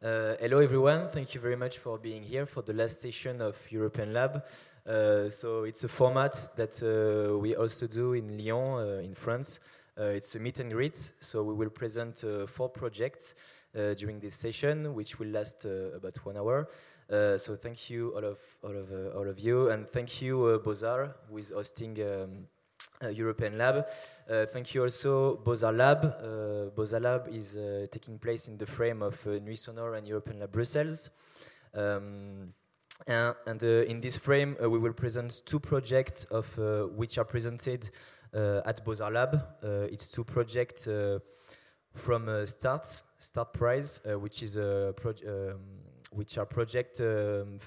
Uh, hello, everyone. Thank you very much for being here for the last session of European Lab. Uh, so it's a format that uh, we also do in Lyon, uh, in France. Uh, it's a meet and greet. So we will present uh, four projects during this session, which will last about one hour. so thank you, all of all of all of you, and thank you, Beaux-Arts, who is hosting. Um, uh, European Lab. Uh, thank you also Beaux-Arts Lab. Uh, Beaux-Arts Lab is uh, taking place in the frame of uh, Nuit Sonore and European Lab Brussels. Um, and, and uh, in this frame, we will present two projects of which are presented at Beaux-Arts Lab. it's two projects from START, START Prize, which is a um, which are projects um,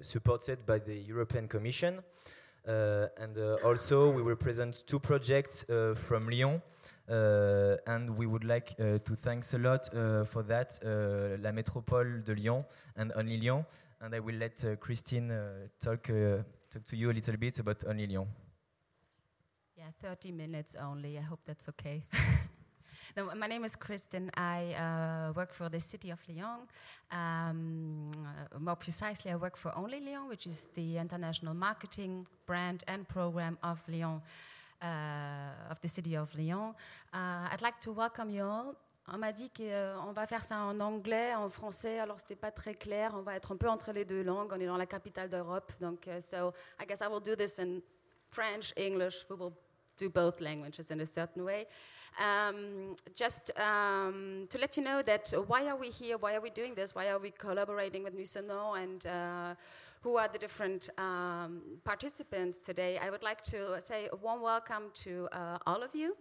supported by the European Commission. Uh, and uh, also, we will present two projects uh, from Lyon. Uh, and we would like uh, to thanks a lot uh, for that, La Métropole de Lyon and Only Lyon. And I will let Christine talk, talk to you a little bit about Only Lyon. Yeah, 30 minutes only. I hope that's okay. No, my name is Kristen. I uh, work for the city of Lyon. Um, uh, more precisely, I work for Only Lyon, which is the international marketing brand and program of Lyon, uh, of the city of Lyon. Uh, I'd like to welcome you all. On m'a dit qu'on euh, va faire ça en anglais, en français, alors c'était pas très clair. On va être un peu entre les deux langues. On est dans la capitale d'Europe, donc uh, so I guess I will do this in French, English. We will do both languages in a certain way. Um, just um, to let you know that why are we here? Why are we doing this? Why are we collaborating with Nuit Sonore and uh, who are the different um, participants today? I would like to say a warm welcome to uh, all of you.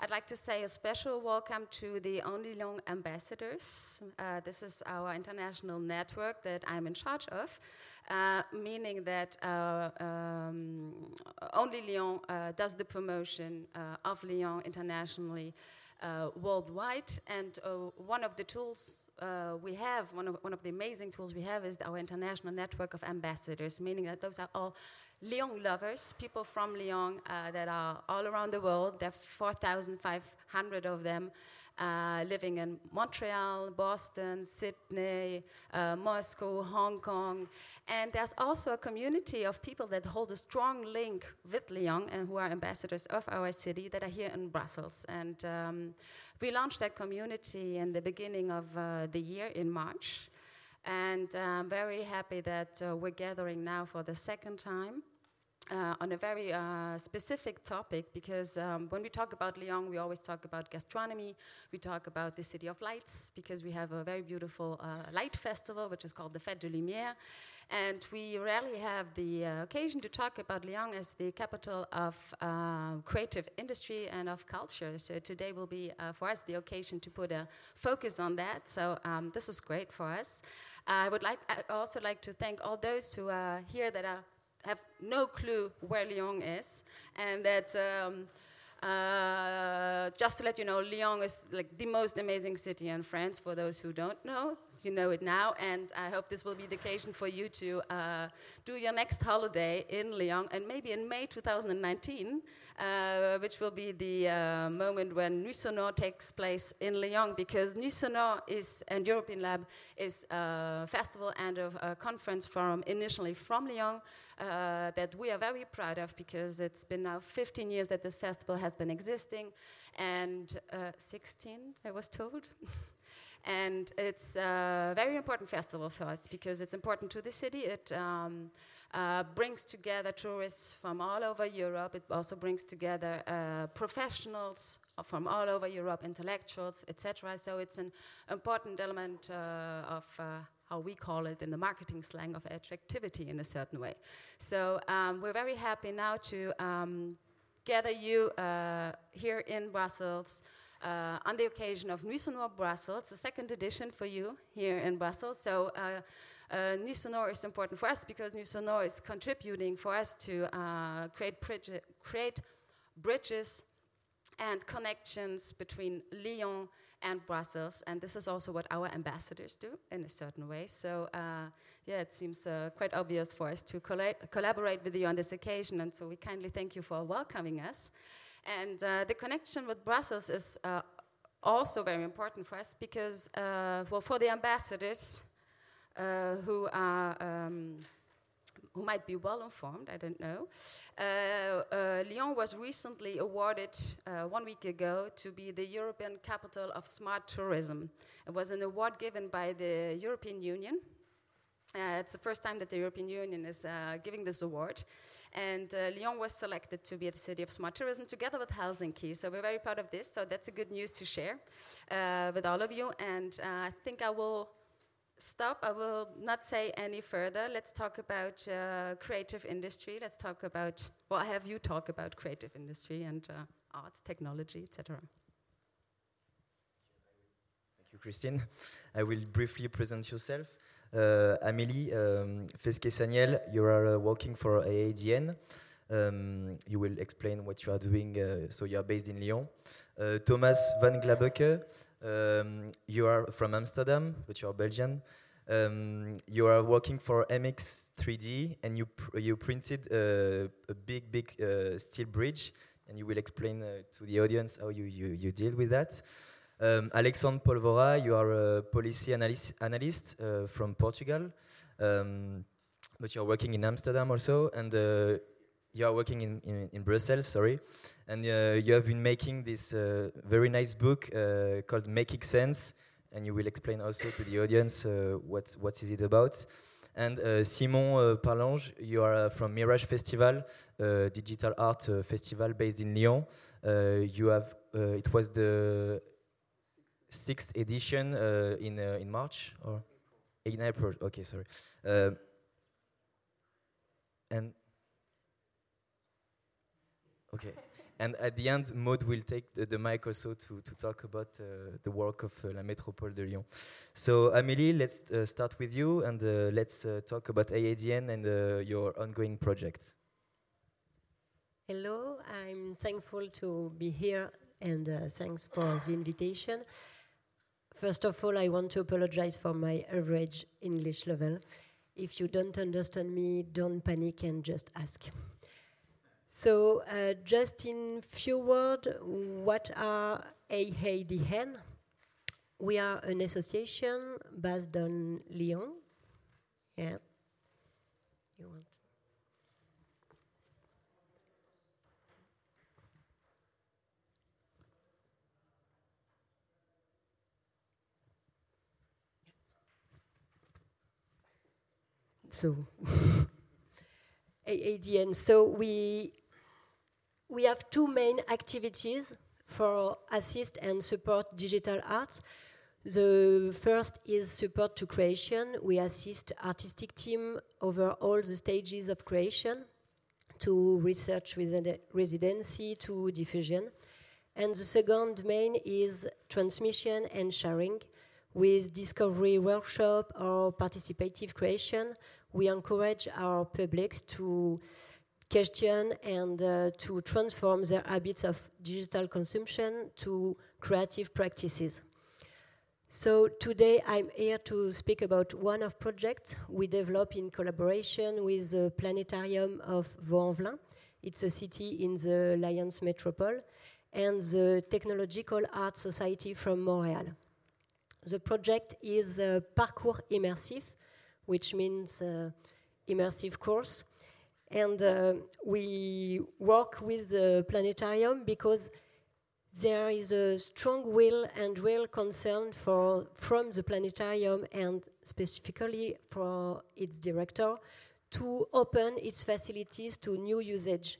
I'd like to say a special welcome to the Only Lyon ambassadors. Uh, this is our international network that I'm in charge of. Uh, meaning that uh, um, only Lyon uh, does the promotion of Lyon internationally. Uh, worldwide. And uh, one of the tools uh, we have, one of, one of the amazing tools we have, is our international network of ambassadors, meaning that those are all Lyon lovers, people from Lyon that are all around the world. There are 4,500 of them uh, living in Montreal, Boston, Sydney, uh, Moscow, Hong Kong. And there's also a community of people that hold a strong link with Lyon and who are ambassadors of our city that are here in Brussels. And um, we launched that community in the beginning of uh, the year in March. And I'm very happy that uh, we're gathering now for the second time uh, on a very uh, specific topic because um, when we talk about Lyon, we always talk about gastronomy. We talk about the City of Lights because we have a very beautiful uh, light festival, which is called the Fête de Lumière. And we rarely have the uh, occasion to talk about Lyon as the capital of uh, creative industry and of culture. So today will be uh, for us the occasion to put a focus on that. So um, this is great for us. I would like I also like to thank all those who are here that are have no clue where Lyon is, and that. Um, uh, just to let you know, Lyon is like the most amazing city in France. For those who don't know, you know it now, and I hope this will be the occasion for you to uh, do your next holiday in Lyon, and maybe in May 2019, uh, which will be the uh, moment when Nuit Sonore takes place in Lyon, because Nuit Sonore is and European Lab is a festival and a, a conference from initially from Lyon uh, that we are very proud of because it's been now 15 years that this festival has been existing, and uh, 16, I was told. and it's a very important festival for us because it's important to the city. It um, uh, brings together tourists from all over Europe. It also brings together uh, professionals from all over Europe, intellectuals, etc. So it's an important element uh, of uh, how we call it in the marketing slang of attractivity in a certain way. So um, we're very happy now to um, gather you uh, here in Brussels. Uh, on the occasion of Nuit Sonore Brussels, the second edition for you here in Brussels. So, uh, uh, is important for us because Nuit Sonore is contributing for us to uh, create, create bridges and connections between Lyon and Brussels. And this is also what our ambassadors do in a certain way. So, uh, yeah, it seems uh, quite obvious for us to colla collaborate with you on this occasion. And so we kindly thank you for welcoming us. And uh, the connection with Brussels is uh, also very important for us because, uh, well, for the ambassadors who are um, who might be well informed, I don't know. Uh, uh, Lyon was recently awarded uh, one week ago to be the European capital of smart tourism. It was an award given by the European Union. Uh, it's the first time that the European Union is uh, giving this award. And uh, Lyon was selected to be the city of smart tourism together with Helsinki. So we're very proud of this. So that's a good news to share with all of you. And I think I will stop. I will not say any further. Let's talk about uh, creative industry. Let's talk about, well, have you talk about creative industry and uh, arts, technology, etc. Thank you, Christine. I will briefly present yourself. Uh, Amélie um, Fesquet-Saniel, you are uh, working for AADN. Um, you will explain what you are doing. Uh, so you are based in Lyon. Uh, Thomas van Glabeke, um, you are from Amsterdam, but you are Belgian. Um, you are working for MX3D, and you pr you printed uh, a big, big uh, steel bridge, and you will explain uh, to the audience how you, you, you deal with that. Um, Alexandre Polvora, you are a policy analyst, analyst uh, from Portugal, um, but you are working in Amsterdam also, and uh, you are working in, in, in Brussels, sorry, and uh, you have been making this uh, very nice book uh, called Making Sense, and you will explain also to the audience uh, what what is it about. And Simon Parlange, you are from Mirage Festival, digital art festival based in Lyon. you have it was the sixth edition in in March or in April. Okay, sorry. and Okay. And at the end, Maud will take the, the mic also to, to talk about uh, the work of uh, La Métropole de Lyon. So, Amélie, let's uh, start with you and uh, let's uh, talk about AADN and uh, your ongoing project. Hello, I'm thankful to be here and thanks for the invitation. First of all, I want to apologize for my average English level. If you don't understand me, don't panic and just ask. So, uh, just in few words, what are AADN? We are an association based on Lyon. Yeah. You want? So, AADN. So we we have two main activities for assist and support digital arts. The first is support to creation. We assist artistic team over all the stages of creation, to research residency to diffusion. And the second main is transmission and sharing. With discovery workshop or participative creation, we encourage our publics to question and uh, to transform their habits of digital consumption to creative practices. So today I'm here to speak about one of projects we developed in collaboration with the Planetarium of Vaulx-en-Velin. It's a city in the Lyons Metropole and the Technological Art Society from Montreal. The project is a parcours immersive, which means uh, immersive course and uh, we work with the planetarium because there is a strong will and real concern for, from the planetarium and specifically for its director to open its facilities to new usage,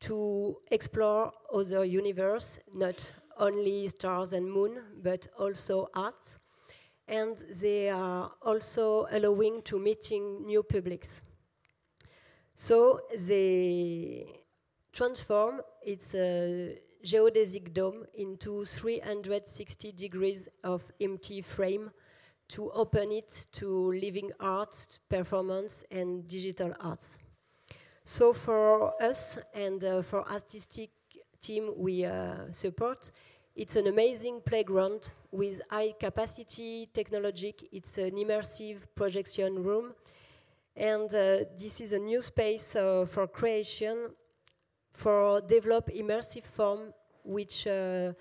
to explore other universe, not only stars and moon, but also arts. And they are also allowing to meeting new publics. So they transform its uh, geodesic dome into 360 degrees of empty frame to open it to living art, performance, and digital arts. So for us and uh, for artistic team we uh, support, it's an amazing playground with high capacity technology. It's an immersive projection room and uh, this is a new space uh, for creation, for develop immersive form, which uh,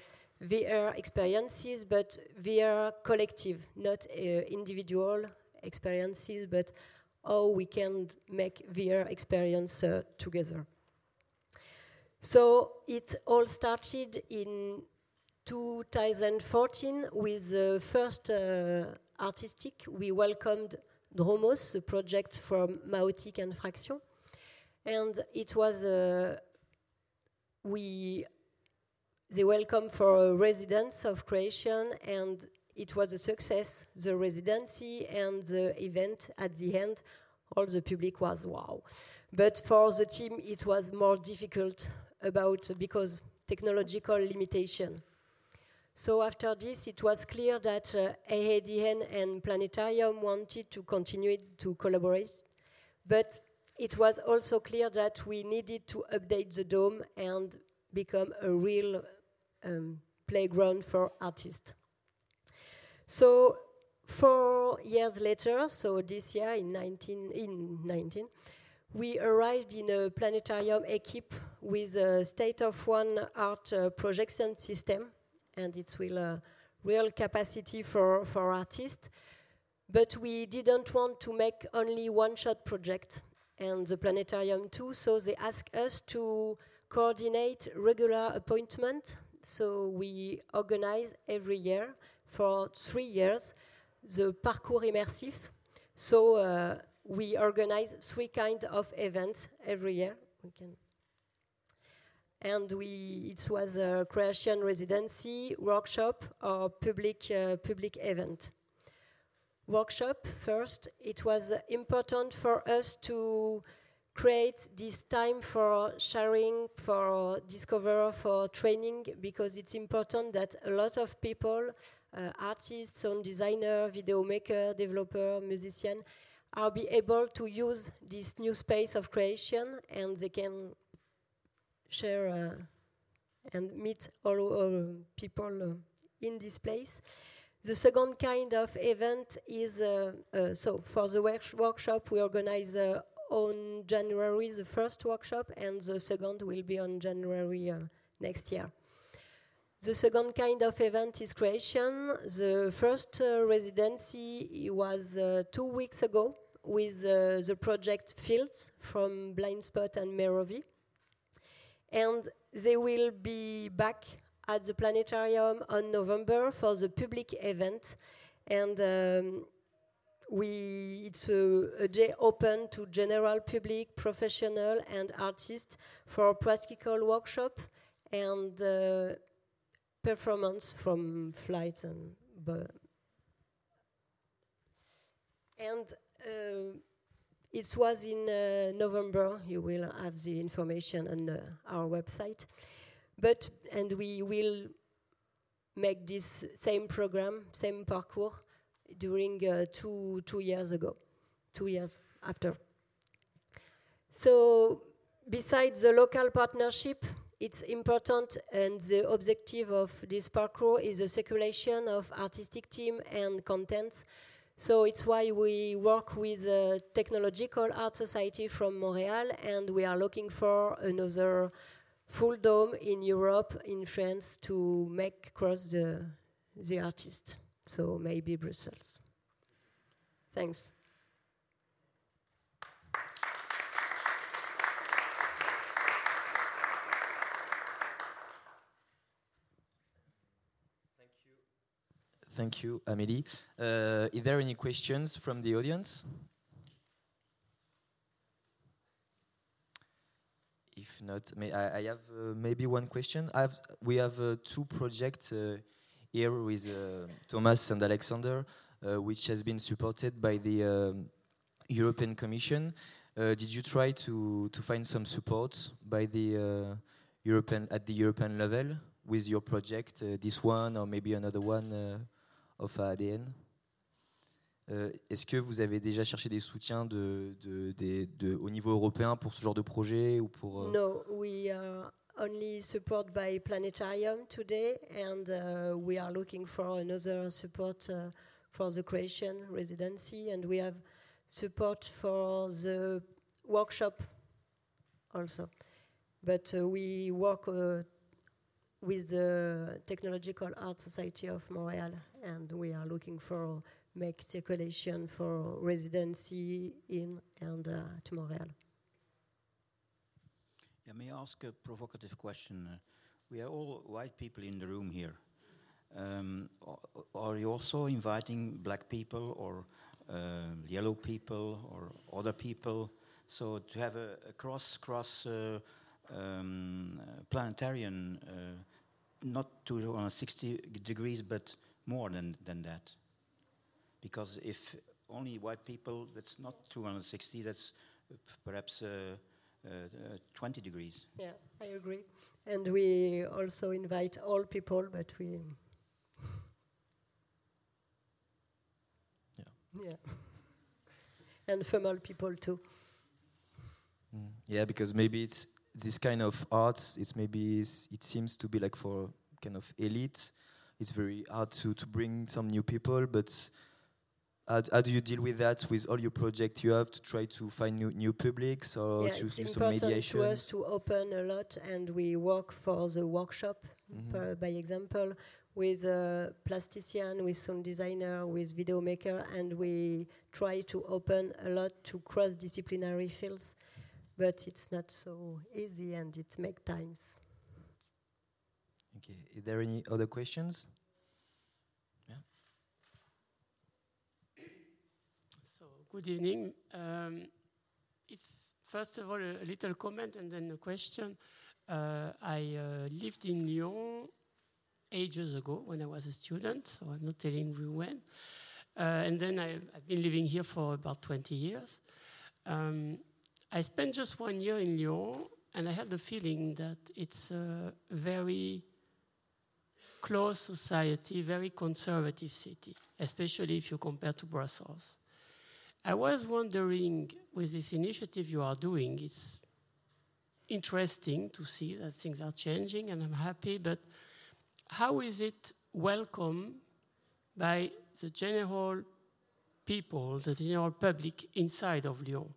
VR experiences, but VR collective, not uh, individual experiences, but how we can make VR experience uh, together. So it all started in 2014 with the first uh, artistic. We welcomed Dromos, the project from Maotik and Fraction. And it was, uh, we, they welcome for residents of creation and it was a success, the residency and the event at the end. All the public was wow. But for the team, it was more difficult about because technological limitation. So after this, it was clear that uh, AADN and Planetarium wanted to continue to collaborate, but it was also clear that we needed to update the dome and become a real um, playground for artists. So four years later, so this year in 19, in 19, we arrived in a planetarium equipped with a state-of-one-art uh, projection system, and it's with a real capacity for, for artists. But we didn't want to make only one-shot project, and the planetarium too, so they asked us to coordinate regular appointment. So we organize every year for three years the parcours immersive. So uh, we organize three kind of events every year. We can and we it was a creation residency, workshop, or public uh, public event. Workshop first. It was important for us to create this time for sharing, for discover, for training, because it's important that a lot of people, uh, artists, sound designer, video maker, developer, musician, are be able to use this new space of creation and they can share uh, and meet all, people uh, in this place. The second kind of event is uh, uh, so for the work workshop we organize uh, on January the first workshop and the second will be on January next year. The second kind of event is creation. The first uh, residency was uh, two weeks ago with uh, the project Fields from Blindspot and Merovi. And they will be back at the planetarium on November for the public event. And um, we, it's a, a, day open to general public, professional, and artists for practical workshop and uh, performance from flights and. and uh, it was in uh, November. You will have the information on uh, our website. But and we will make this same program, same parcours during uh, two two years ago, two years after. So, besides the local partnership, it's important, and the objective of this parcours is the circulation of artistic team and contents so it's why we work with a Technological Art Society from Montreal, and we are looking for another full dome in Europe, in France, to make cross the, the artist. So maybe Brussels. Thanks. Thank you, Amélie. Uh, is there any questions from the audience? If not, may I, I have uh, maybe one question. Have, we have uh, two projects uh, here with uh, Thomas and Alexander, uh, which has been supported by the um, European Commission. did you try to, to find some support by the European at the European level with your project, this one or maybe another one? Of ADN. Euh, Est-ce que vous avez déjà cherché des soutiens de, de, de, de, au niveau européen pour ce genre de projet ou pour euh... No, we are only support by Planetarium today, and uh, we are looking for another support uh, for the creation residency, and we have support for the workshop also. But uh, we work uh, with the Technological Art Society of Montreal, and we are looking for make circulation for residency in and uh, to Montreal. Yeah, may I ask a provocative question? We are all white people in the room here. Um, are you also inviting black people or uh, yellow people or other people? So to have a, a cross cross uh, um, planetarian, uh, not to 60 degrees, but more than than that. Because if only white people, that's not 260. That's perhaps. Uh, uh, 20 degrees. Yeah, I agree. And we also invite all people, but we. yeah. Yeah. and female people too. Mm. Yeah, because maybe it's this kind of arts. It's maybe it seems to be like for kind of elite. It's very hard to to bring some new people, but how, how, do you deal with that with all your projects you have to try to find new, new publics or yeah, to it's do some mediation? to us to open a lot and we work for the workshop mm -hmm. by example with a plastician, with sound designer, with video maker and we try to open a lot to cross-disciplinary fields but it's not so easy and it makes times. Okay, is there any other questions? Yeah. So, good evening. Um, it's first of all a, a, little comment and then a question. Uh, I uh, lived in Lyon ages ago when I was a student, so I'm not telling you when. Uh, and then I, have been living here for about 20 years. Um, I spent just one year in Lyon, and I have the feeling that it's a very close society, very conservative city, especially if you compare to Brussels. I was wondering, with this initiative you are doing, it's interesting to see that things are changing, and I'm happy, but how is it welcome by the general people, the general public inside of Lyon?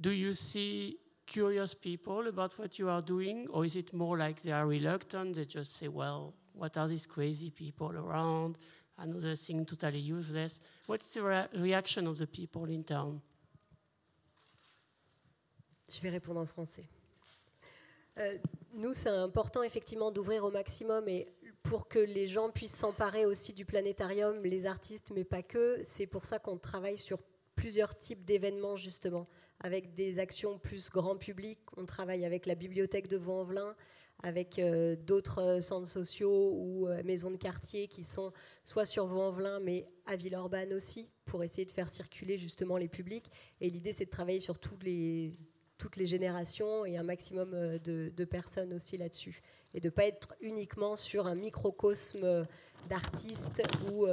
Do you see curious people about what you are doing, or is it more like they are reluctant? They just say, well, what are these crazy people around? another thing totally useless. What's the re reaction of the people in town? Je vais répondre en français. Euh, nous, c'est important effectivement d'ouvrir au maximum et pour que les gens puissent s'emparer aussi du planétarium, les artistes, mais pas que. C'est pour ça qu'on travaille sur plusieurs types d'événements justement, avec des actions plus grand public. On travaille avec la bibliothèque de Vaux-en-Velin, avec euh, d'autres euh, centres sociaux ou euh, maisons de quartier qui sont soit sur Vaux-en-Velin, mais à Villeurbanne aussi, pour essayer de faire circuler justement les publics. Et l'idée, c'est de travailler sur toutes les, toutes les générations et un maximum de, personnes aussi là-dessus. Et de ne pas être uniquement sur un microcosme d'artistes ou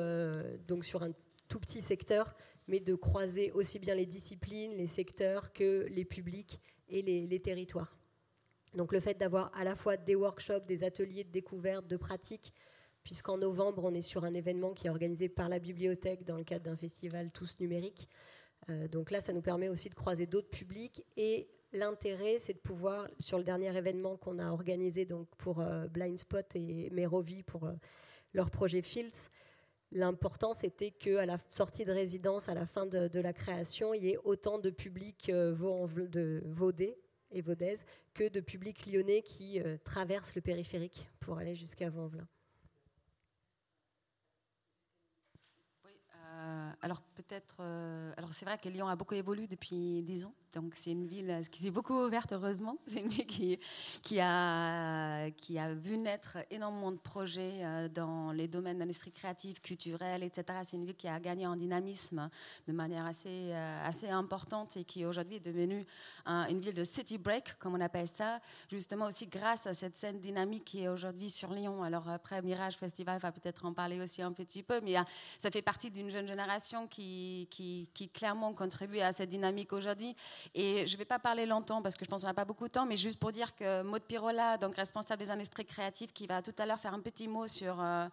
donc sur un tout petit secteur, mais de croiser aussi bien les disciplines, les secteurs que les publics et les, territoires. Donc le fait d'avoir à la fois des workshops, des ateliers de découverte, de pratique, puisqu'en novembre, on est sur un événement qui est organisé par la bibliothèque dans le cadre d'un festival tous numérique. Euh, donc là, ça nous permet aussi de croiser d'autres publics. Et l'intérêt, c'est de pouvoir, sur le dernier événement qu'on a organisé donc pour euh, Blind Spot et Merovi pour euh, leur projet Fields, l'important c'était qu'à la sortie de résidence, à la fin de, la création, il y ait autant de publics de Vaudé et Vaudez que de publics lyonnais qui euh, traversent le périphérique pour aller jusqu'à Vanvelin. Euh, alors peut-être, euh, alors c'est vrai que Lyon a beaucoup évolué depuis 10 ans. Donc c'est une ville qui s'est beaucoup ouverte heureusement. C'est une ville qui, a, qui a vu naître énormément de projets euh, dans les domaines d'industrie créative, culturelle, etc. C'est une ville qui a gagné en dynamisme de manière assez, euh, assez importante et qui aujourd'hui est devenue une ville de city break, comme on appelle ça, justement aussi grâce à cette scène dynamique qui est aujourd'hui sur Lyon. Alors après, Mirage Festival va peut-être en parler aussi un petit peu, mais ça fait partie d'une jeune génération qui, clairement contribue à cette dynamique aujourd'hui. Et je ne vais pas parler longtemps parce que je pense qu'on n'a pas beaucoup de temps, mais juste pour dire que Maud Pirola, donc responsable des industries créatives, qui va tout à l'heure faire un petit mot sur euh,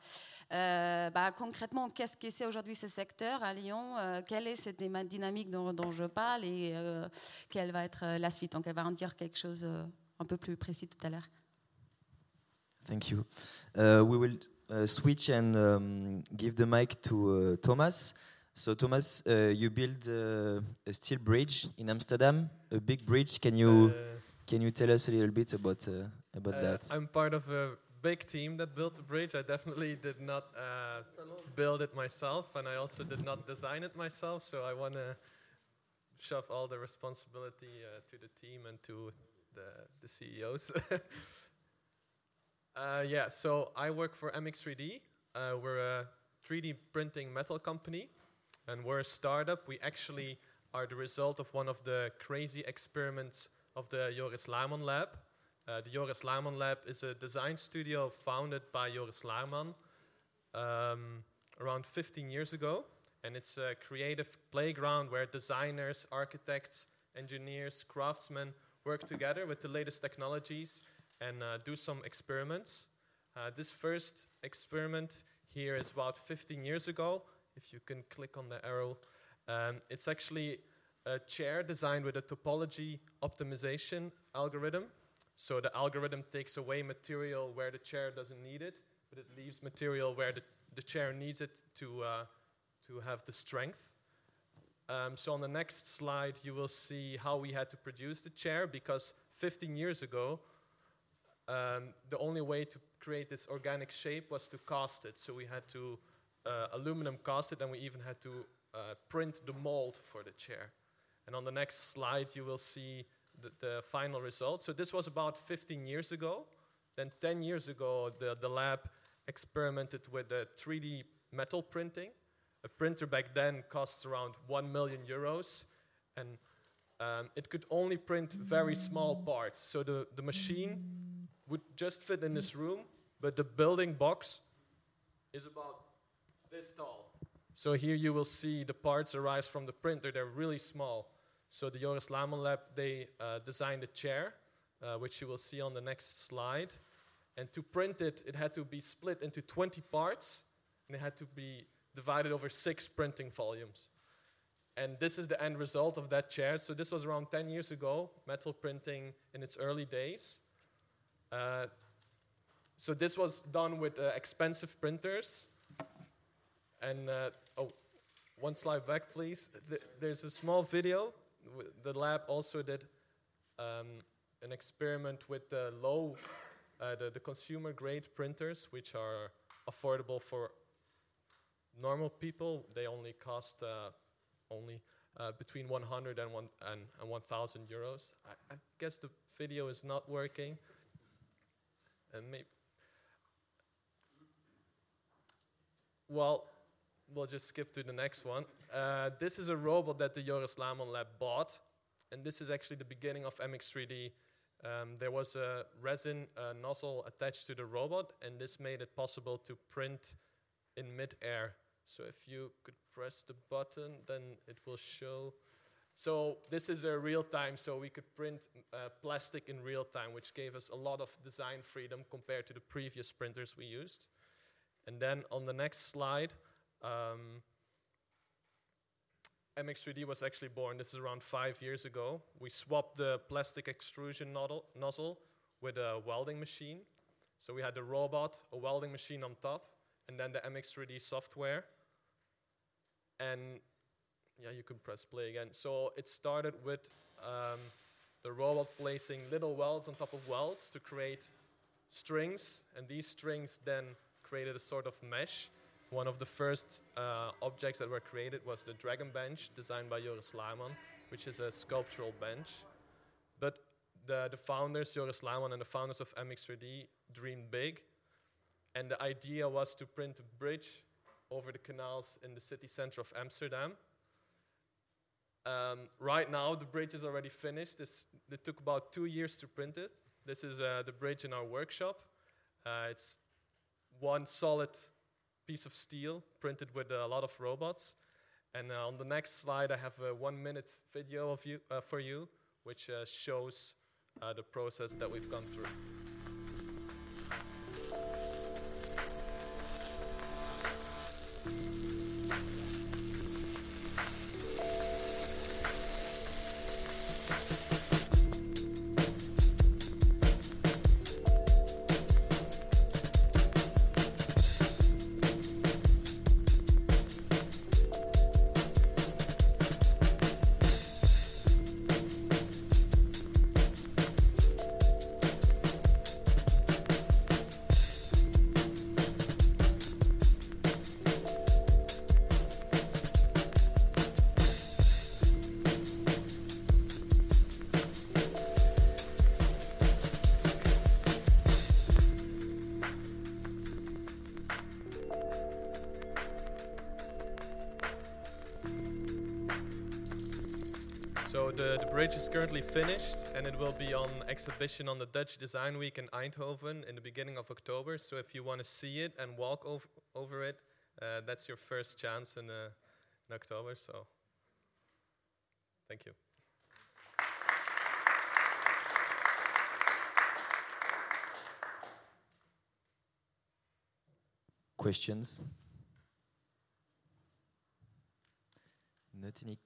euh, bah, concrètement qu'est-ce que c'est aujourd'hui ce secteur à Lyon, euh, quelle est cette dynamique dont, je parle et quelle va être la suite. Donc elle va en dire quelque chose un peu plus précis tout à l'heure. Thank you. Uh, we will uh, switch and um, give the mic to Thomas. So, Thomas, uh, you built uh, a steel bridge in Amsterdam, a big bridge. Can you can you tell us a little bit about about that? I'm part of a big team that built the bridge. I definitely did not build it myself, and I also did not design it myself. So I want to shove all the responsibility to the team and to the, the CEOs. Uh, yeah, so I work for MX3D. Uh, we're a 3D printing metal company, and we're a startup. We actually are the result of one of the crazy experiments of the Joris Laarman Lab. Uh, the Joris Laarman Lab is a design studio founded by Joris Laarman um, around 15 years ago, and it's a creative playground where designers, architects, engineers, craftsmen work together with the latest technologies and uh, do some experiments. Uh, this first experiment here is about 15 years ago. If you can click on the arrow, um, it's actually a chair designed with a topology optimization algorithm. So the algorithm takes away material where the chair doesn't need it, but it leaves material where the, the chair needs it to, uh, to have the strength. Um, so on the next slide, you will see how we had to produce the chair because 15 years ago, um, the only way to create this organic shape was to cast it. So we had to uh, aluminum casted, and we even had to uh, print the mold for the chair. And on the next slide, you will see the, the, final result. So this was about 15 years ago. Then 10 years ago, the, the lab experimented with the 3D metal printing. A printer back then costs around 1 million euros, and um, it could only print very small parts. So the, the machine would just fit in this room, but the building box is about this tall. So here you will see the parts arise from the printer. They're really small. So the Joris Laarman Lab, they uh, designed a chair, uh, which you will see on the next slide. And to print it, it had to be split into 20 parts, and it had to be divided over six printing volumes. And this is the end result of that chair. So this was around 10 years ago, metal printing in its early days. Uh, so this was done with uh, expensive printers. And, uh, oh, one slide back, please. Th there's a small video. The lab also did um, an experiment with the low, uh, the, the consumer grade printers, which are affordable for normal people. They only cost uh, only uh, between 100 and, one, and, and 1,000 euros. I, I, guess the video is not working. And maybe. Well, we'll just skip to the next one. Uh, this is a robot that the Joris Laarman Lab bought, and this is actually the beginning of MX3D. Um, there was a resin uh, nozzle attached to the robot, and this made it possible to print in mid-air. So if you could press the button, then it will show. So this is a real time, so we could print uh, plastic in real time, which gave us a lot of design freedom compared to the previous printers we used. And then on the next slide, um, MX3D was actually born. This is around five years ago. We swapped the plastic extrusion nozzle with a welding machine. So we had the robot, a welding machine on top, and then the MX3D software. And yeah, you can press play again. So it started with um, the robot placing little welds on top of welds to create strings, and these strings then created a sort of mesh. One of the first uh, objects that were created was the Dragon Bench, designed by Joris Laarman, which is a sculptural bench. But the, the founders, Joris Laarman and the founders of MX3D, dreamed big, and the idea was to print a bridge over the canals in the city center of Amsterdam. Um, right now, the bridge is already finished. This, it took about two years to print it. This is uh, the bridge in our workshop. Uh, it's one solid piece of steel printed with a lot of robots. And uh, on the next slide, I have a one minute video of you, uh, for you, which uh, shows uh, the process that we've gone through. So the, the bridge is currently finished and it will be on exhibition on the Dutch Design Week in Eindhoven in the beginning of October. So if you want to see it and walk over, over it, uh, that's your first chance in, uh, in October. So thank you. Questions? Not any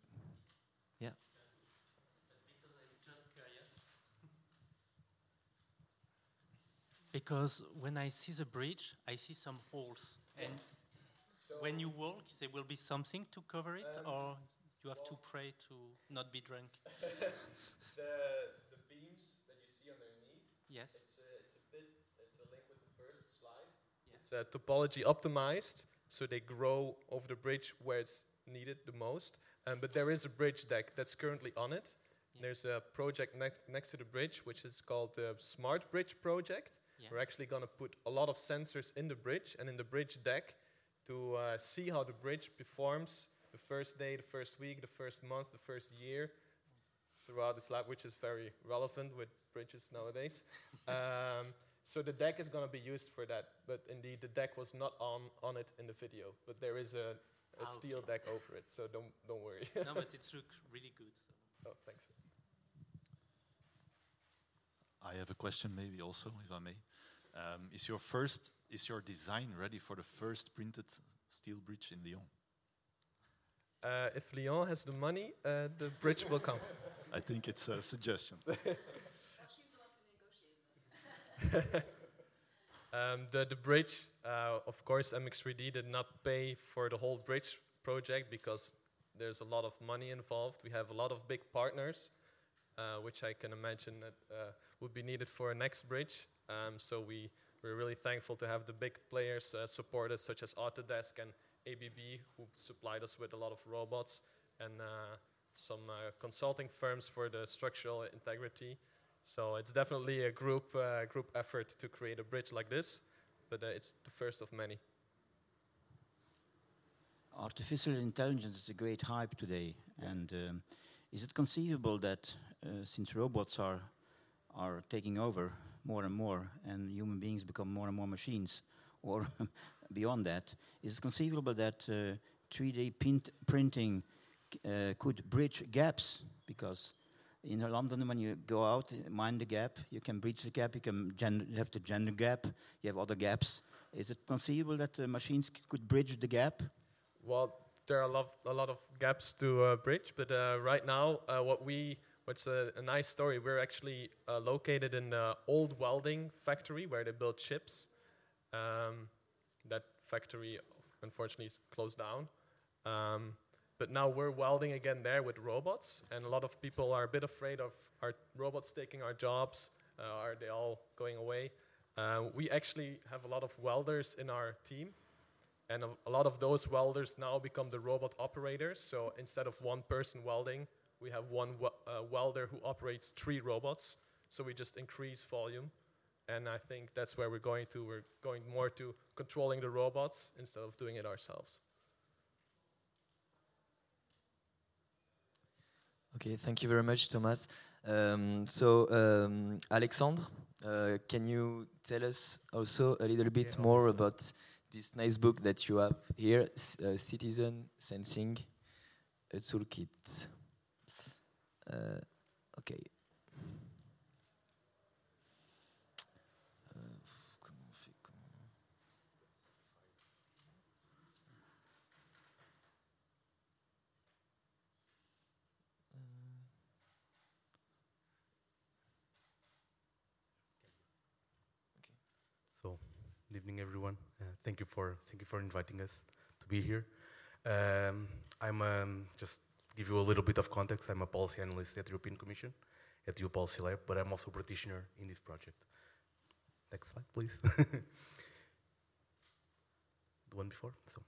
because when I see the bridge, I see some holes. And so when you walk, there will be something to cover it, um, or you have to pray to not be drunk? the, the beams that you see underneath. Yes. It's a, it's a bit, it's a link with the first slide. Yeah. It's uh, topology optimized, so they grow over the bridge where it's needed the most. Um, but there is a bridge deck that's currently on it. Yeah. There's a project ne next to the bridge, which is called the Smart Bridge Project. Yeah. We're actually going to put a lot of sensors in the bridge and in the bridge deck to uh, see how the bridge performs the first day, the first week, the first month, the first year throughout its life, which is very relevant with bridges nowadays. um, so the deck is going to be used for that, but indeed the deck was not on, on it in the video, but there is a, a ah, steel deck over it, so don't, don't worry. no, but it looks really good. So. Oh, thanks. I have a question maybe also, if I may. Um, is your first, is your design ready for the first printed steel bridge in Lyon? Uh, if Lyon has the money, uh, the bridge will come. I think it's a suggestion. um, the, the bridge, uh, of course, MX3D did not pay for the whole bridge project because there's a lot of money involved. We have a lot of big partners, uh, which I can imagine that uh, would be needed for a next bridge. Um, so we, we're really thankful to have the big players uh, support us, such as Autodesk and ABB, who supplied us with a lot of robots, and uh, some uh, consulting firms for the structural integrity. So it's definitely a group, uh, group effort to create a bridge like this, but uh, it's the first of many. Artificial intelligence is a great hype today, and um, is it conceivable that uh, since robots are are taking over more and more, and human beings become more and more machines, or beyond that, is it conceivable that 3D uh, printing uh, could bridge gaps? Because in London, when you go out, mind the gap, you can bridge the gap, you can have the gender gap, you have other gaps. Is it conceivable that uh, machines could bridge the gap? Well, there are a lot, a lot of gaps to uh, bridge, but uh, right now, uh, what we What's a, a nice story? We're actually uh, located in the old welding factory where they build chips. Um, that factory, unfortunately, is closed down. Um, but now we're welding again there with robots, and a lot of people are a bit afraid of our robots taking our jobs. Uh, are they all going away? Uh, we actually have a lot of welders in our team, and a, a lot of those welders now become the robot operators. So instead of one person welding, we have one uh, welder who operates three robots, so we just increase volume. And I think that's where we're going to. We're going more to controlling the robots instead of doing it ourselves. Okay, thank you very much, Thomas. Um, so, um, Alexandre, uh, can you tell us also a little bit yeah, more about this nice book that you have here, uh, Citizen Sensing, a toolkit? Uh, euh. So, good evening, everyone. Uh, thank you for thank you for inviting us to be here. Um, I'm um, just give you a little bit of context, I'm a policy analyst at the European Commission, at the EU Policy Lab, but I'm also a practitioner in this project. Next slide, please. the one before. So,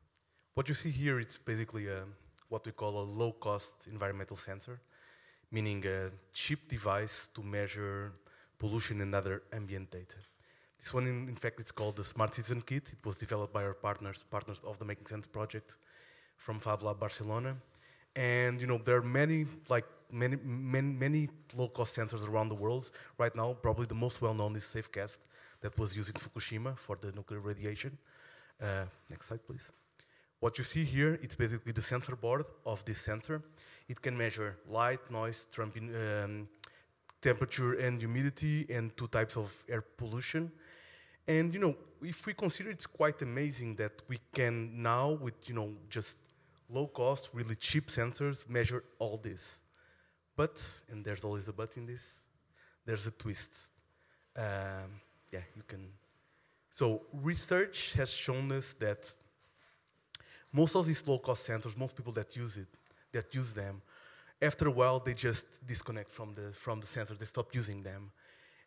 what you see here, it's basically a, what we call a low-cost environmental sensor, meaning a cheap device to measure pollution and other ambient data. This one, in, in, fact, it's called the Smart Citizen Kit. It was developed by our partners, partners of the Making Sense project from Fab Lab Barcelona. And you know, there are many like many, many, many low-cost sensors around the world right now. Probably the most well-known is Safecast that was used in Fukushima for the nuclear radiation. Uh, next slide, please. What you see here, it's basically the sensor board of this sensor. It can measure light, noise, um, temperature and humidity, and two types of air pollution. And you know, if we consider it's quite amazing that we can now, with you know, just low cost, really cheap sensors, measure all this. But, and there's always a but in this, there's a twist. Um, yeah, you can. So research has shown us that most of these low-cost sensors, most people that use it, that use them, after a while they just disconnect from the from the sensor. They stop using them,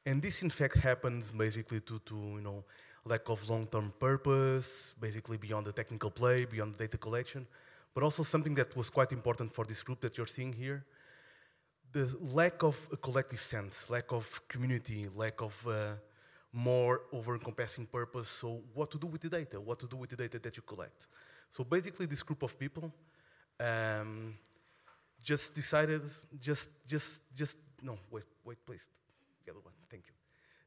and this in fact happens basically to to you know lack of long-term purpose, basically beyond the technical play, beyond the data collection, but also something that was quite important for this group that you're seeing here. The lack of a collective sense, lack of community, lack of uh, more over-encompassing purpose. So what to do with the data? What to do with the data that you collect? So basically, this group of people um, just decided, just, just, just, no, wait, wait, please, the other one, thank you.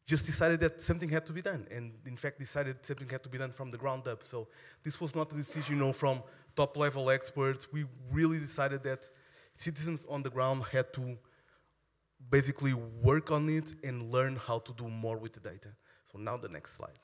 Just decided that something had to be done, and in fact, decided something had to be done from the ground up. So this was not a decision, you know, from top-level experts. We really decided that citizens on the ground had to basically work on it and learn how to do more with the data. So now the next slide.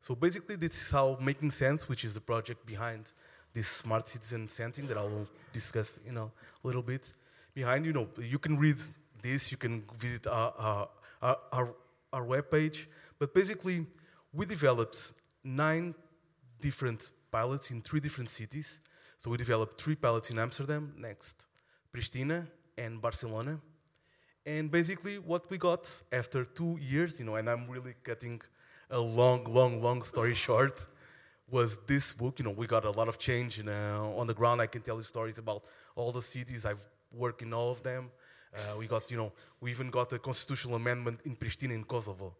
So basically, this is how Making Sense, which is the project behind this smart citizen sensing that I will discuss in a little bit. Behind, you know, you can read this, you can visit our, our, our, our webpage. But basically, we developed nine different pilots in three different cities. So we developed three pilots in Amsterdam, next, Pristina, and Barcelona. And basically, what we got after two years, you know, and I'm really cutting a long, long, long story short, was this book. You know, we got a lot of change uh, on the ground. I can tell you stories about all the cities. I've worked in all of them. Uh, we got, you know, we even got a constitutional amendment in Pristina in Kosovo.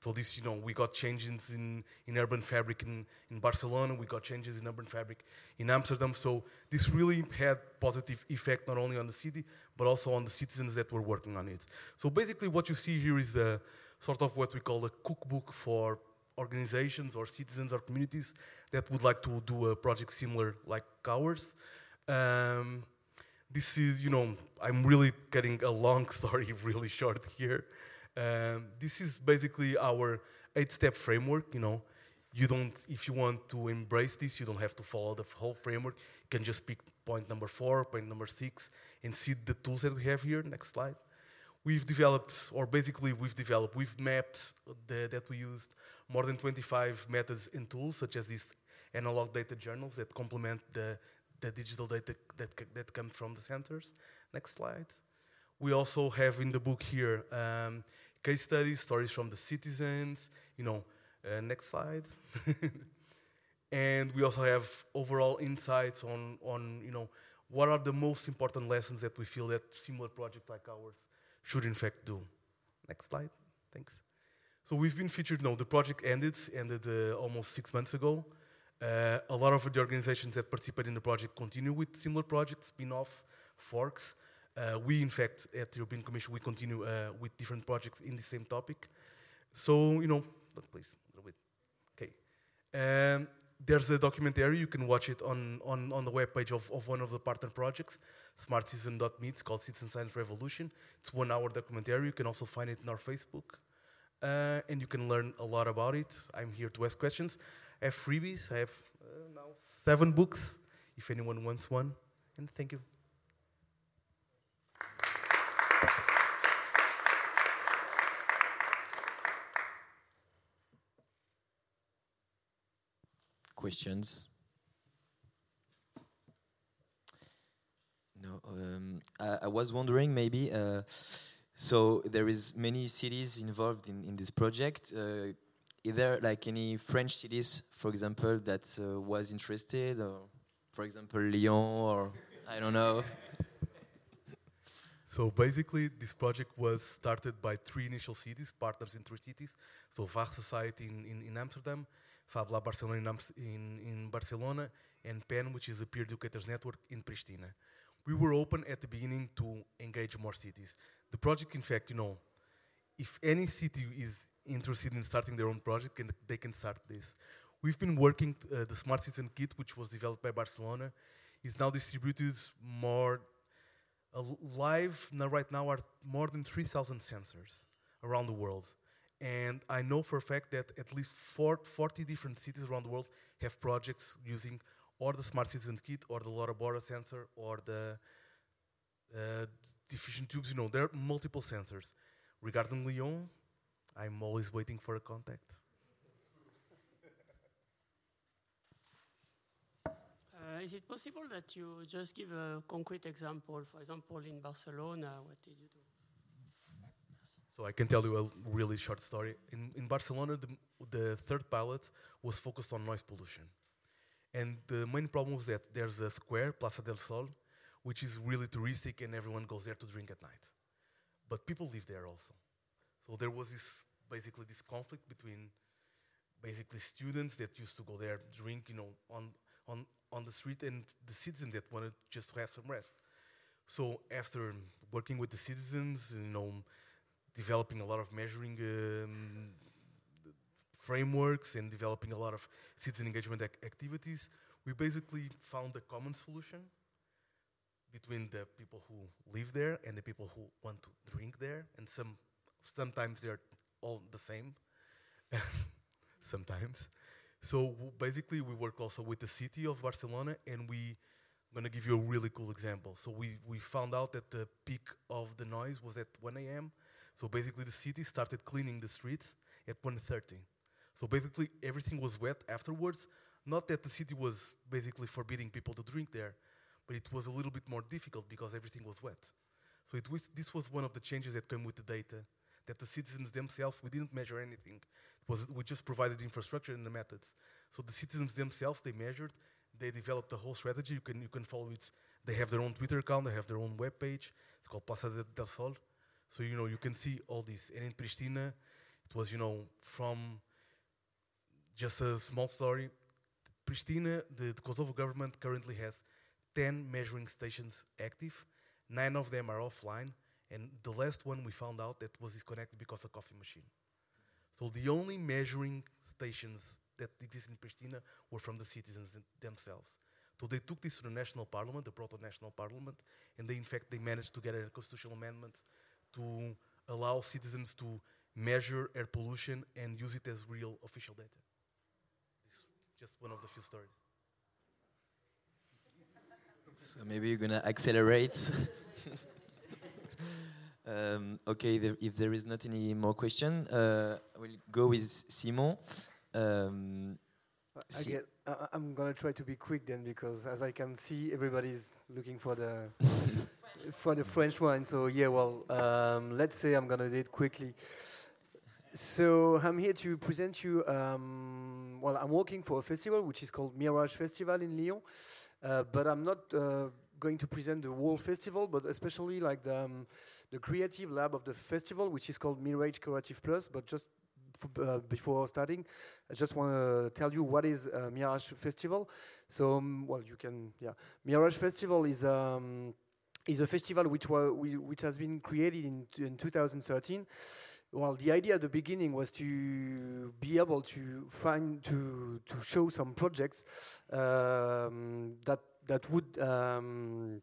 So this, you know, we got changes in, in urban fabric in, in Barcelona, we got changes in urban fabric in Amsterdam. So this really had positive effect not only on the city, but also on the citizens that were working on it. So basically what you see here is a, sort of what we call a cookbook for organizations or citizens or communities that would like to do a project similar like ours. Um, this is, you know, I'm really getting a long story really short here. Um, this is basically our eight-step framework. You know, you don't, if you want to embrace this, you don't have to follow the whole framework. You can just pick point number four, point number six, and see the tools that we have here. Next slide we've developed, or basically we've developed, we've mapped the, that we used more than 25 methods and tools, such as these analog data journals that complement the, the digital data that, that comes from the centers. Next slide. We also have in the book here um, case studies, stories from the citizens, you know, uh, next slide. and we also have overall insights on, on, you know, what are the most important lessons that we feel that similar projects like ours should in fact do. Next slide, thanks. So we've been featured, no, the project ended, ended uh, almost six months ago. Uh, a lot of the organizations that participate in the project continue with similar projects, spin-off, forks. Uh, we, in fact, at the European Commission, we continue uh, with different projects in the same topic. So, you know, please, a little bit. Okay. Um, there's a documentary, you can watch it on, on, on the webpage of, of one of the partner projects, smartcitizen.me, it's called Citizen Science Revolution. It's one hour documentary, you can also find it in our Facebook. Uh, and you can learn a lot about it. I'm here to ask questions. I have freebies, I have uh, now seven books, if anyone wants one. And thank you. Questions? No. Um, I, I, was wondering maybe. Uh, so there is many cities involved in, in this project. Uh, is there like any French cities, for example, that uh, was interested, or for example Lyon, or I don't know. So basically, this project was started by three initial cities, partners in three cities. So Waag Society in, in, in Amsterdam, Fab Barcelona in, in, Barcelona, and PEN, which is a peer educators network in Pristina. we were open at the beginning to engage more cities. The project, in fact, you know, if any city is interested in starting their own project, can, they can start this. We've been working, uh, the Smart Citizen Kit, which was developed by Barcelona, is now distributed more uh, live now right now are more than 3,000 sensors around the world. And I know for a fact that at least four, 40 different cities around the world have projects using or the Smart Citizen Kit or the LoRa Bora sensor or the uh, diffusion tubes. You know, there are multiple sensors. Regarding Lyon, I'm always waiting for a contact. Uh, is it possible that you just give a concrete example? For example, in Barcelona, what did you do? So I can tell you a really short story. In, in Barcelona, the, the third pilot was focused on noise pollution. And the main problem was that there's a square, Plaza del Sol, which is really touristic and everyone goes there to drink at night. But people live there also. So there was this, basically this conflict between basically students that used to go there, drink, you know, on, on, on the street and the citizens that wanted just to have some rest. So after working with the citizens, you know, developing a lot of measuring um, frameworks and developing a lot of citizen engagement ac activities, we basically found a common solution between the people who live there and the people who want to drink there, and some sometimes they're all the same, sometimes. So basically, we work also with the city of Barcelona, and we I'm gonna give you a really cool example. So we we found out that the peak of the noise was at 1 a.m. So basically, the city started cleaning the streets at 1:30. So basically, everything was wet afterwards. Not that the city was basically forbidding people to drink there, but it was a little bit more difficult because everything was wet. So it was, this was one of the changes that came with the data, that the citizens themselves, we didn't measure anything. It was, we just provided infrastructure and the methods. So the citizens themselves, they measured, they developed a whole strategy. You can, you can follow it. They have their own Twitter account, they have their own web page. It's called Plaza del Sol. So, you know, you can see all this. And in Pristina, it was, you know, from just a small story. Pristina, the, the Kosovo government currently has 10 measuring stations active. Nine of them are offline. And the last one we found out that was disconnected because of a coffee machine. So the only measuring stations that exist in Pristina were from the citizens themselves. So they took this to the national parliament, the proto-national parliament, and they, in fact, they managed to get a constitutional amendment to allow citizens to measure air pollution and use it as real official data. This is just one of the few stories. So maybe you're gonna accelerate. um, okay, the, if there is not any more question, uh, we'll go with Simon. Um, I get, uh, I'm gonna try to be quick then because as I can see, everybody's looking for the for the French one. So yeah, well, um, let's say I'm gonna do it quickly. So I'm here to present you. Um, well, I'm working for a festival which is called Mirage Festival in Lyon, uh, but I'm not uh, going to present the whole festival, but especially like the, um, the creative lab of the festival, which is called Mirage Creative Plus. But just uh, before starting, I just want to tell you what is uh, Mirage Festival. So, um, well, you can, yeah. Mirage Festival is um, is a festival which wa- which has been created in, in 2013. Well, the idea at the beginning was to be able to find to to show some projects um, that that would um,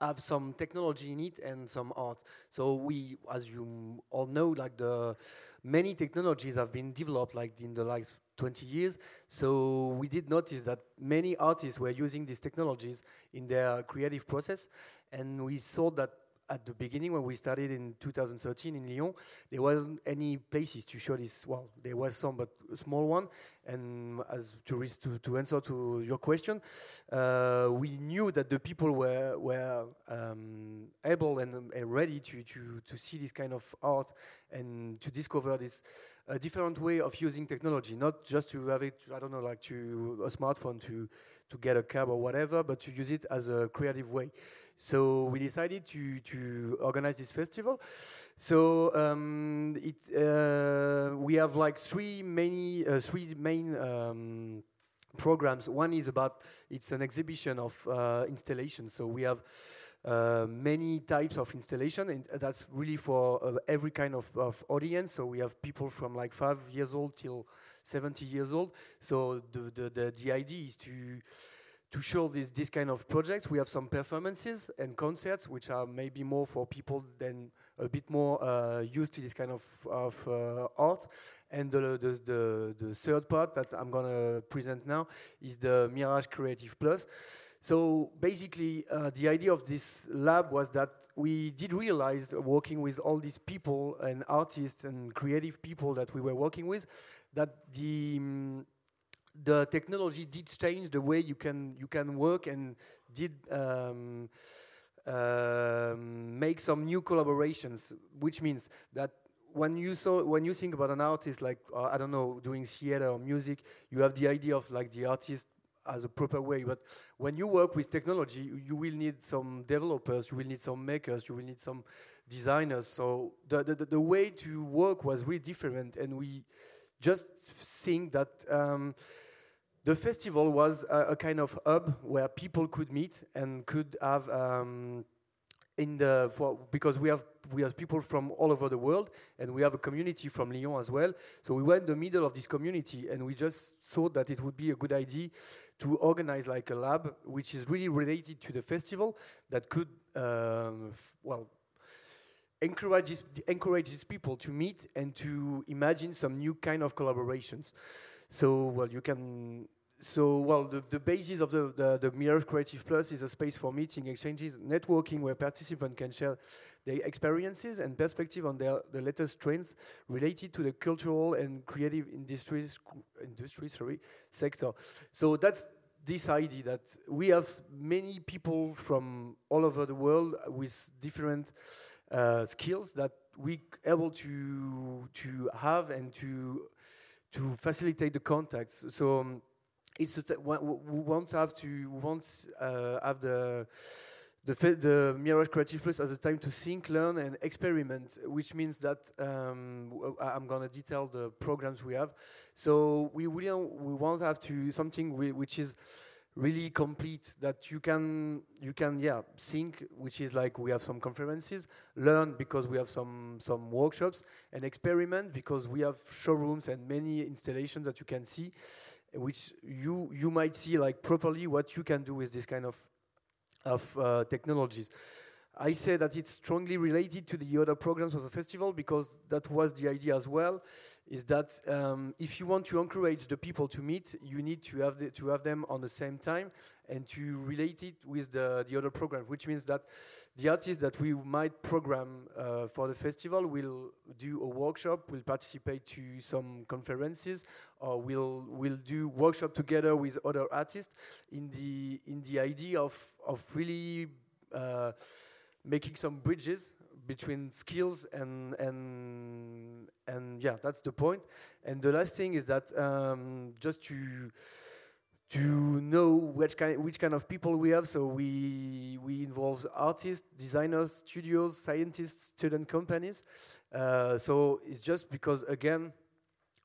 have some technology in it and some art. So we, as you all know, like the many technologies have been developed like in the last 20 years. So we did notice that many artists were using these technologies in their creative process, and we saw that at the beginning when we started in 2013 in Lyon, there wasn't any places to show this. Well, there was some, but a small one. And as to, to, to answer to your question, uh, we knew that the people were were um, able and, and, ready to, to to see this kind of art and to discover this a different way of using technology, not just to have it, I don't know, like to a smartphone to to get a cab or whatever, but to use it as a creative way. So we decided to to organize this festival. So um, it uh, we have like three many uh, three main. Um, programs one is about it's an exhibition of uh, installations so we have uh, many types of installation, and that's really for uh, every kind of, of audience. So we have people from like five years old till 70 years old. So the the the, the idea is to to show this this kind of projects. We have some performances and concerts, which are maybe more for people than a bit more uh, used to this kind of of uh, art. And the, the the the third part that I'm gonna present now is the Mirage Creative Plus. So basically, uh, the idea of this lab was that we did realize, uh, working with all these people and artists and creative people that we were working with, that the um, the technology did change the way you can you can work and did um, um, make some new collaborations, which means that when you saw when you think about an artist like uh, I don't know doing theater or music, you have the idea of like the artist as a proper way. But when you work with technology, you, will need some developers, you will need some makers, you will need some designers. So the the, the way to work was really different, and we just think that. Um, the festival was a, a, kind of hub where people could meet and could have um, in the for because we have we have people from all over the world and we have a community from Lyon as well. So we were in the middle of this community and we just thought that it would be a good idea to organize like a lab which is really related to the festival that could um, well encourage this, encourage these people to meet and to imagine some new kind of collaborations. So well you can so, well, the, the basis of the, the, the Mirage Creative Plus is a space for meeting, exchanges, networking, where participants can share their experiences and perspective on their, the latest trends related to the cultural and creative industries, industry sorry, sector. So that's this idea that we have many people from all over the world with different uh, skills that we able to to have and to to facilitate the contacts. So. Um, it's we won't have to won't uh, have the the, the Mirage Creative Plus as a time to think, learn, and experiment, which means that um, I'm going to detail the programs we have. So we really we won't have to something which is really complete that you can you can yeah think which is like we have some conferences learn because we have some some workshops and experiment because we have showrooms and many installations that you can see which you you might see like properly what you can do with this kind of of uh, technologies. I say that it's strongly related to the other programs of the festival because that was the idea as well. Is that um, if you want to encourage the people to meet, you need to have the, to have them on the same time and to relate it with the the other program, which means that the artists that we might program uh, for the festival will do a workshop, will participate to some conferences, or will will do workshop together with other artists in the in the idea of of really uh, making some bridges between skills and and and yeah, that's the point. And the last thing is that um, just to to know which kind which kind of people we have. So we we involve artists, designers, studios, scientists, student companies. Uh, so it's just because again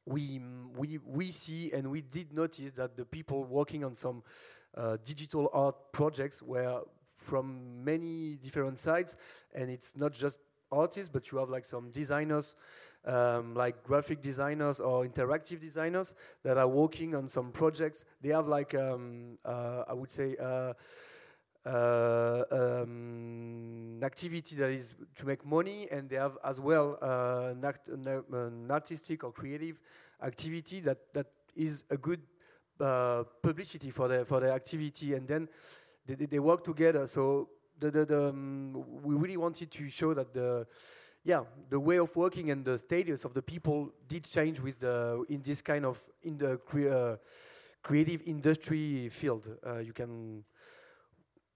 we we we see and we did notice that the people working on some uh, digital art projects were from many different sides, and it's not just artists, but you have like some designers um, like graphic designers or interactive designers that are working on some projects. They have like um, uh, I would say. Uh, uh, um, activity that is to make money, and they have as well uh, an, act, an, an, artistic or creative activity that, that is a good uh, publicity for their for their activity, and then they, they work together. So the, the, the um, we really wanted to show that the yeah, the way of working and the status of the people did change with the in this kind of in the uh, creative industry field. Uh, you can.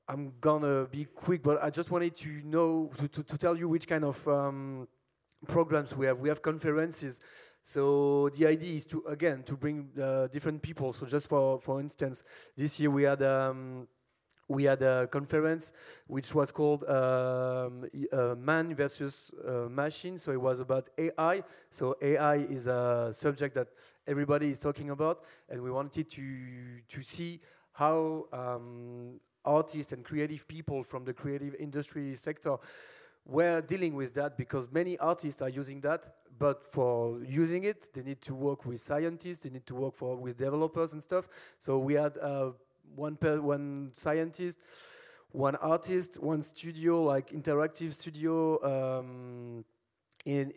I'm gonna be quick, but I just wanted to know to, to, to tell you which kind of um, programs we have. We have conferences. So the idea is to again to bring uh, different people. So just for for instance, this year we had. Um, we had a conference which was called um, uh, Man versus uh, Machine. So it was about AI. So AI is a subject that everybody is talking about, and we wanted to to see how um, artists and creative people from the creative industry sector were dealing with that because many artists are using that but for using it they need to work with scientists they need to work for with developers and stuff so we had uh, one one scientist one artist one studio like interactive studio um, in,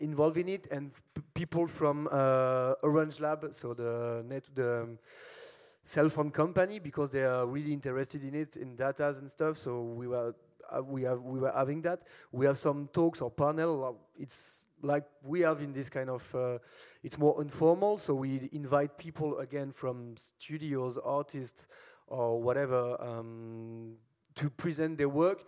it and people from uh, orange lab so the net the um, cell phone company because they are really interested in it in data and stuff so we were uh, we have we were having that. We have some talks or panel. Uh, it's like we have in this kind of. Uh, it's more informal, so we invite people again from studios, artists, or whatever um, to present their work.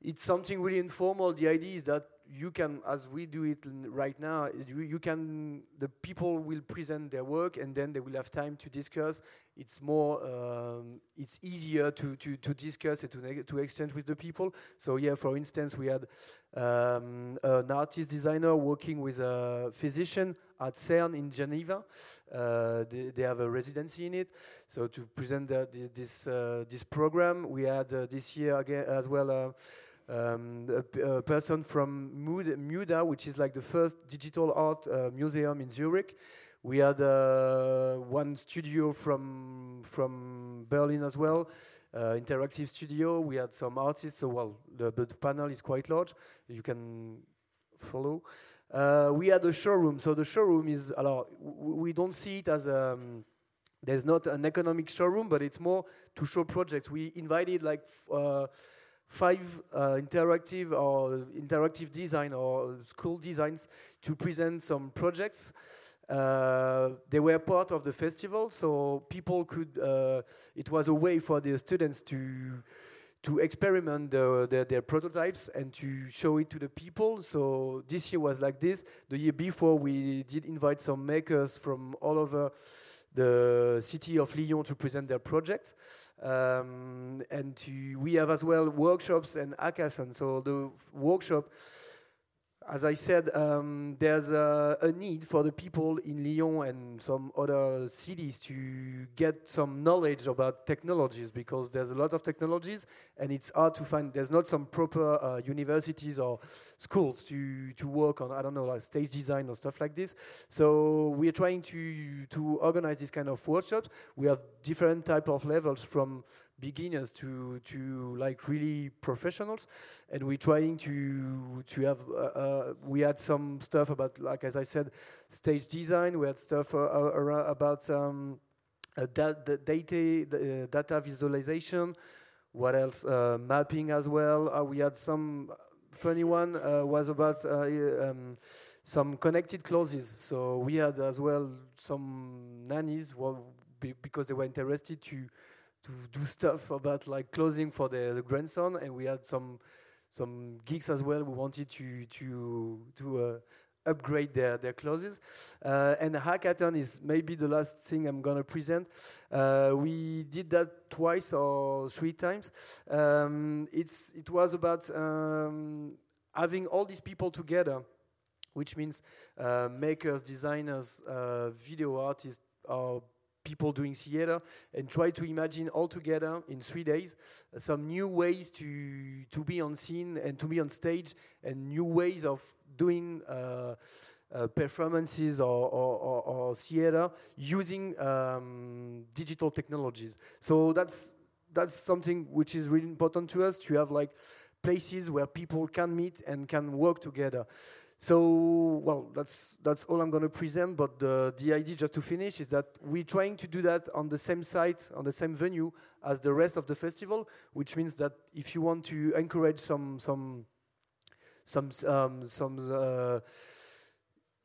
It's something really informal. The idea is that you can, as we do it right now, you, you, can, the people will present their work and then they will have time to discuss. It's more, um, it's easier to, to, to discuss and to, to exchange with the people. So yeah, for instance, we had um, an artist designer working with a physician at CERN in Geneva. Uh, they, they, have a residency in it. So to present the, this, uh, this program, we had uh, this year again as well uh, um, a, a, person from MUDA, which is like the first digital art uh, museum in Zurich. We had uh, one studio from from Berlin as well, uh, interactive studio. We had some artists. So well, the, the panel is quite large. You can follow. Uh, we had a showroom. So the showroom is. Alors, we don't see it as a. Um, there's not an economic showroom, but it's more to show projects. We invited like uh, five uh, interactive or interactive design or school designs to present some projects. Uh, they were part of the festival, so people could. Uh, it was a way for the students to to experiment the, the, their prototypes and to show it to the people. So this year was like this. The year before, we did invite some makers from all over the city of Lyon to present their projects. Um, and to, we have as well workshops and hackathons. So the workshop as I said, um, there's a, a, need for the people in Lyon and some other cities to get some knowledge about technologies because there's a lot of technologies and it's hard to find. There's not some proper uh, universities or schools to to work on. I don't know, like stage design or stuff like this. So we are trying to to organize this kind of workshops. We have different type of levels from beginners to to like really professionals, and we're trying to to have. Uh, uh, we had some stuff about like as I said, stage design. We had stuff uh, uh about um, da data uh, data visualization. What else? Uh, mapping as well. we had some funny one was about. Um, some connected clothes. So we had as well some nannies well, be because they were interested to to do stuff about like clothing for the, the, grandson, and we had some some geeks as well who wanted to to to uh, upgrade their their clothes. Uh, and hackathon is maybe the last thing I'm gonna present. Uh, we did that twice or three times. Um, it's it was about um, having all these people together, which means uh, makers, designers, uh, video artists, or people doing theater and try to imagine all together in three days uh, some new ways to to be on scene and to be on stage and new ways of doing uh, uh, performances or, or, or, or, theater using um, digital technologies. So that's that's something which is really important to us to have like places where people can meet and can work together. So, well, that's that's all I'm going to present. But the the idea, just to finish, is that we're trying to do that on the same site, on the same venue as the rest of the festival. Which means that if you want to encourage some some some um, some uh,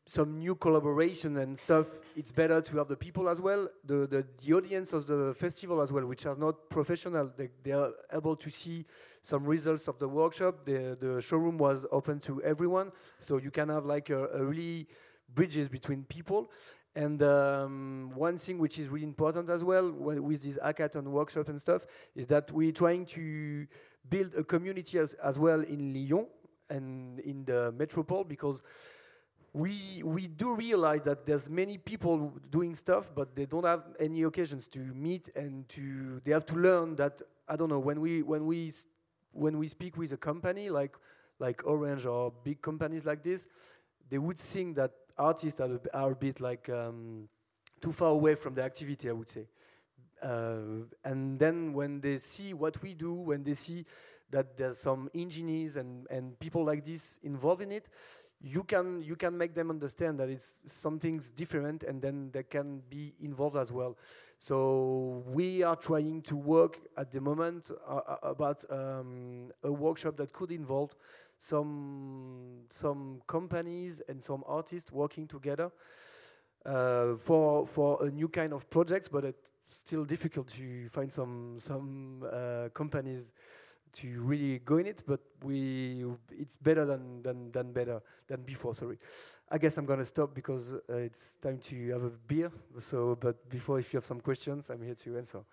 some new collaboration and stuff, it's better to have the people as well, the, the, the audience of the festival as well, which are not professional. They, they are able to see some results of the workshop. The, the showroom was open to everyone, so you can have like a, a really bridges between people. And um, one thing which is really important as well with this hackathon workshop and stuff is that we're trying to build a community as, as well in Lyon and in the metropole because we we do realize that there's many people doing stuff, but they don't have any occasions to meet and to they have to learn that I don't know when we when we when we speak with a company like like Orange or big companies like this, they would think that artists are, are a bit like um, too far away from the activity, I would say. Uh, and then when they see what we do, when they see that there's some engineers and, and people like this involved in it, you can you can make them understand that it's something's different, and then they can be involved as well. So we are trying to work at the moment uh, uh about um, a workshop that could involve some some companies and some artists working together uh, for for a new kind of projects, but it's still difficult to find some some uh, companies to really go in it. But we it's better than than than better than before. Sorry, I guess I'm gonna stop because uh, it's time to have a beer. So, but before, if you have some questions, I'm here to answer.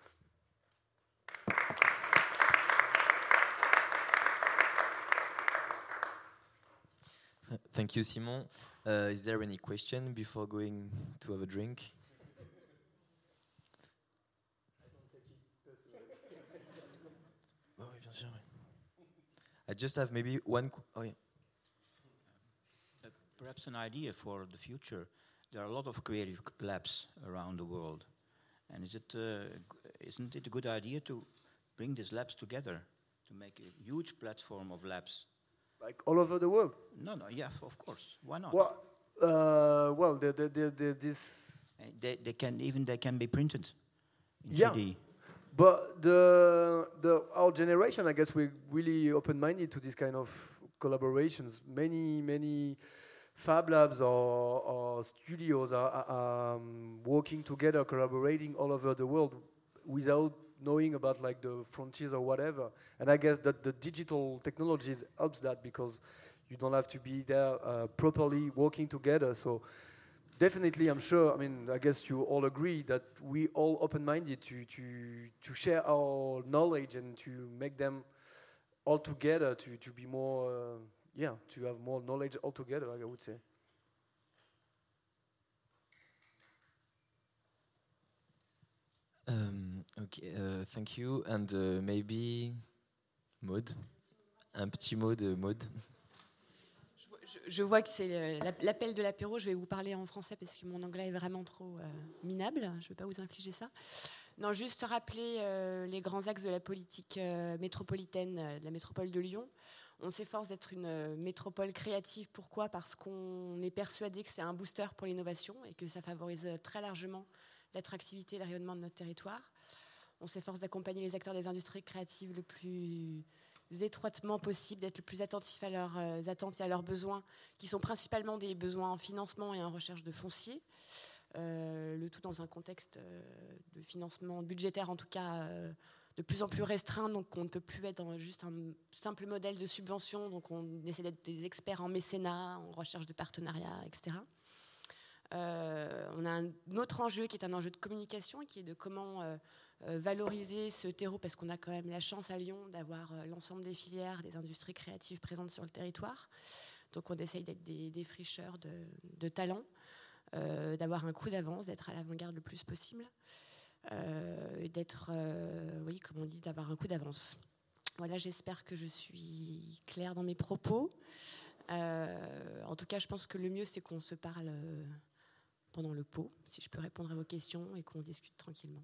thank you, Simon. Uh, is there any question before going to have a drink? I just have maybe one. Oh yeah. Uh, perhaps an idea for the future. There are a lot of creative labs around the world, and is it uh, isn't it a good idea to bring these labs together to make a huge platform of labs? Like all over the world? No, no, yeah, of course. Why not? Well, uh, well, the, the, the, the, this. They, they can even they can be printed in yeah. 3D. But the the our generation, I guess, we're really open-minded to this kind of collaborations. Many many fab labs or, or studios are, are um, working together, collaborating all over the world without knowing about like the frontiers or whatever. And I guess that the digital technologies helps that because you don't have to be there uh, properly working together. So definitely, I'm sure. I mean, I guess you all agree that we all open-minded to to to share our knowledge and to make them all together to to be more, uh, yeah, to have more knowledge all together. I would say. Um, okay, uh, thank you. And uh, maybe Maud, un petit mot de Maud. je, vois que c'est l'appel de l'apéro. Je vais vous parler en français parce que mon anglais est vraiment trop euh, minable. Je ne vais pas vous infliger ça. Non, juste rappeler euh, les grands axes de la politique euh, métropolitaine de la métropole de Lyon. On s'efforce d'être une métropole créative. Pourquoi? Parce qu'on est persuadé que c'est un booster pour l'innovation et que ça favorise très largement l'attractivité et le rayonnement de notre territoire. On s'efforce d'accompagner les acteurs des industries créatives le plus étroitement possible, d'être le plus attentif à leurs euh, attentes et à leurs besoins, qui sont principalement des besoins en financement et en recherche de foncier. Euh, le tout dans un contexte euh, de financement budgétaire, en tout cas, de plus en plus restreint. Donc, on ne peut plus être juste un simple modèle de subvention. Donc, on essaie d'être des experts en mécénat, en recherche de partenariats, etc. on a un autre enjeu qui est un enjeu de communication, qui est de comment valoriser ce terreau parce qu'on a quand même la chance à Lyon d'avoir euh, l'ensemble des filières, des industries créatives présentes sur le territoire. Donc on essaye d'être des, défricheurs fricheurs de, talents, euh, d'avoir un coup d'avance, d'être à l'avant-garde le plus possible, euh, d'être, oui, comme on dit, d'avoir un coup d'avance. Voilà, j'espère que je suis claire dans mes propos. en tout cas, je pense que le mieux, c'est qu'on se parle pendant le pot, si je peux répondre à vos questions, et qu'on discute tranquillement.